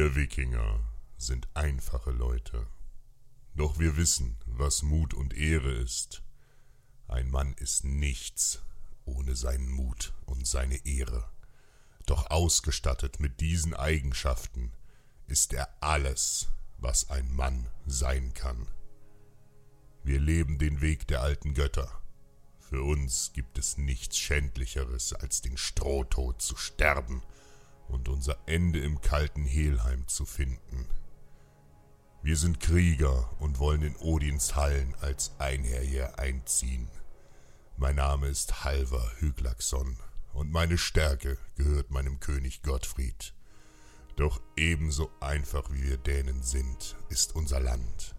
Wir Wikinger sind einfache Leute. Doch wir wissen, was Mut und Ehre ist. Ein Mann ist nichts ohne seinen Mut und seine Ehre. Doch ausgestattet mit diesen Eigenschaften ist er alles, was ein Mann sein kann. Wir leben den Weg der alten Götter. Für uns gibt es nichts Schändlicheres, als den Strohtod zu sterben und unser Ende im kalten Helheim zu finden. Wir sind Krieger und wollen in Odins Hallen als Einherjer einziehen. Mein Name ist Halvar Hyglaxon und meine Stärke gehört meinem König Gottfried. Doch ebenso einfach wie wir Dänen sind, ist unser Land.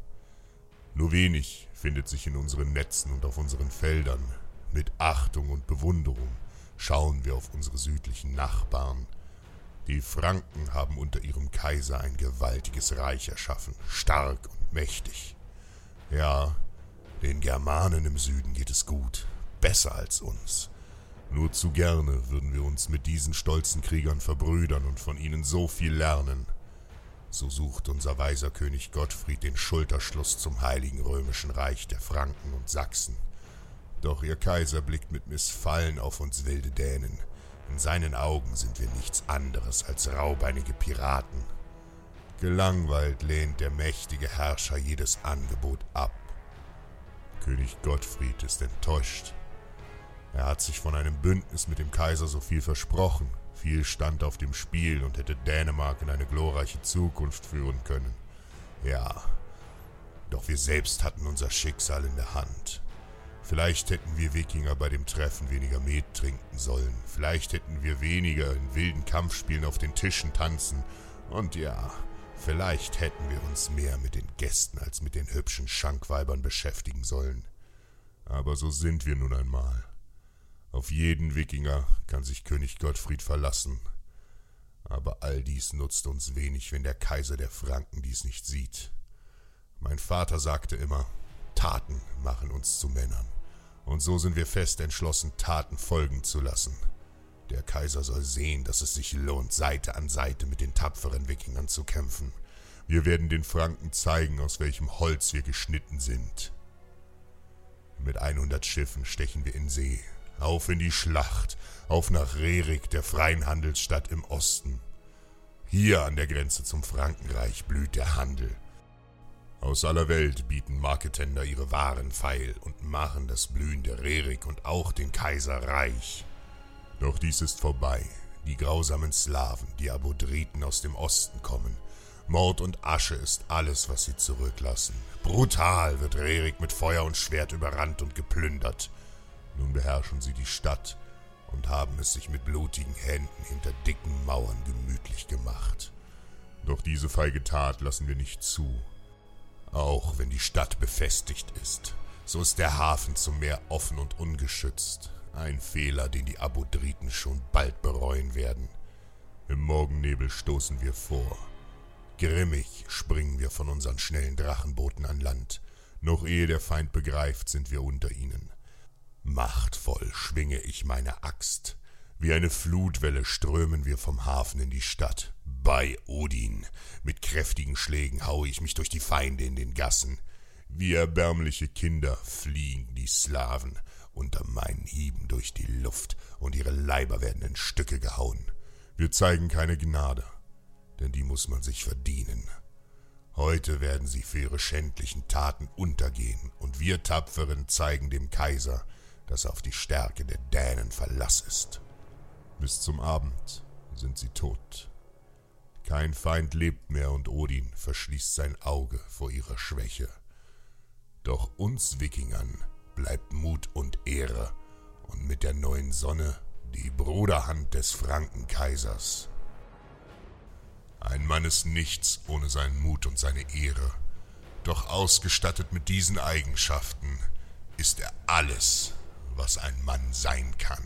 Nur wenig findet sich in unseren Netzen und auf unseren Feldern. Mit Achtung und Bewunderung schauen wir auf unsere südlichen Nachbarn. Die Franken haben unter ihrem Kaiser ein gewaltiges Reich erschaffen, stark und mächtig. Ja, den Germanen im Süden geht es gut, besser als uns. Nur zu gerne würden wir uns mit diesen stolzen Kriegern verbrüdern und von ihnen so viel lernen. So sucht unser weiser König Gottfried den Schulterschluss zum heiligen römischen Reich der Franken und Sachsen. Doch ihr Kaiser blickt mit Missfallen auf uns wilde Dänen. In seinen Augen sind wir nichts anderes als raubeinige Piraten. Gelangweilt lehnt der mächtige Herrscher jedes Angebot ab. König Gottfried ist enttäuscht. Er hat sich von einem Bündnis mit dem Kaiser so viel versprochen. Viel stand auf dem Spiel und hätte Dänemark in eine glorreiche Zukunft führen können. Ja, doch wir selbst hatten unser Schicksal in der Hand. Vielleicht hätten wir Wikinger bei dem Treffen weniger Met trinken sollen. Vielleicht hätten wir weniger in wilden Kampfspielen auf den Tischen tanzen. Und ja, vielleicht hätten wir uns mehr mit den Gästen als mit den hübschen Schankweibern beschäftigen sollen. Aber so sind wir nun einmal. Auf jeden Wikinger kann sich König Gottfried verlassen. Aber all dies nutzt uns wenig, wenn der Kaiser der Franken dies nicht sieht. Mein Vater sagte immer, Taten machen uns zu Männern. Und so sind wir fest entschlossen, Taten folgen zu lassen. Der Kaiser soll sehen, dass es sich lohnt, Seite an Seite mit den tapferen Wikingern zu kämpfen. Wir werden den Franken zeigen, aus welchem Holz wir geschnitten sind. Mit 100 Schiffen stechen wir in See, auf in die Schlacht, auf nach Rerik, der freien Handelsstadt im Osten. Hier an der Grenze zum Frankenreich blüht der Handel. Aus aller Welt bieten Marketender ihre Waren feil und machen das Blühen der Rerik und auch den Kaiser reich. Doch dies ist vorbei. Die grausamen Slawen, die Abodriten aus dem Osten kommen. Mord und Asche ist alles, was sie zurücklassen. Brutal wird Rerik mit Feuer und Schwert überrannt und geplündert. Nun beherrschen sie die Stadt und haben es sich mit blutigen Händen hinter dicken Mauern gemütlich gemacht. Doch diese feige Tat lassen wir nicht zu. Auch wenn die Stadt befestigt ist, so ist der Hafen zum Meer offen und ungeschützt. Ein Fehler, den die Abodriten schon bald bereuen werden. Im Morgennebel stoßen wir vor. Grimmig springen wir von unseren schnellen Drachenbooten an Land. Noch ehe der Feind begreift, sind wir unter ihnen. Machtvoll schwinge ich meine Axt. Wie eine Flutwelle strömen wir vom Hafen in die Stadt. Bei Odin. Mit kräftigen Schlägen haue ich mich durch die Feinde in den Gassen. Wie erbärmliche Kinder fliehen die Slawen unter meinen Hieben durch die Luft und ihre Leiber werden in Stücke gehauen. Wir zeigen keine Gnade, denn die muss man sich verdienen. Heute werden sie für ihre schändlichen Taten untergehen, und wir Tapferen zeigen dem Kaiser, dass auf die Stärke der Dänen Verlass ist. Bis zum Abend sind sie tot. Kein Feind lebt mehr, und Odin verschließt sein Auge vor ihrer Schwäche. Doch uns Wikingern bleibt Mut und Ehre und mit der neuen Sonne die Bruderhand des Frankenkaisers. Ein Mann ist nichts ohne seinen Mut und seine Ehre, doch ausgestattet mit diesen Eigenschaften ist er alles, was ein Mann sein kann.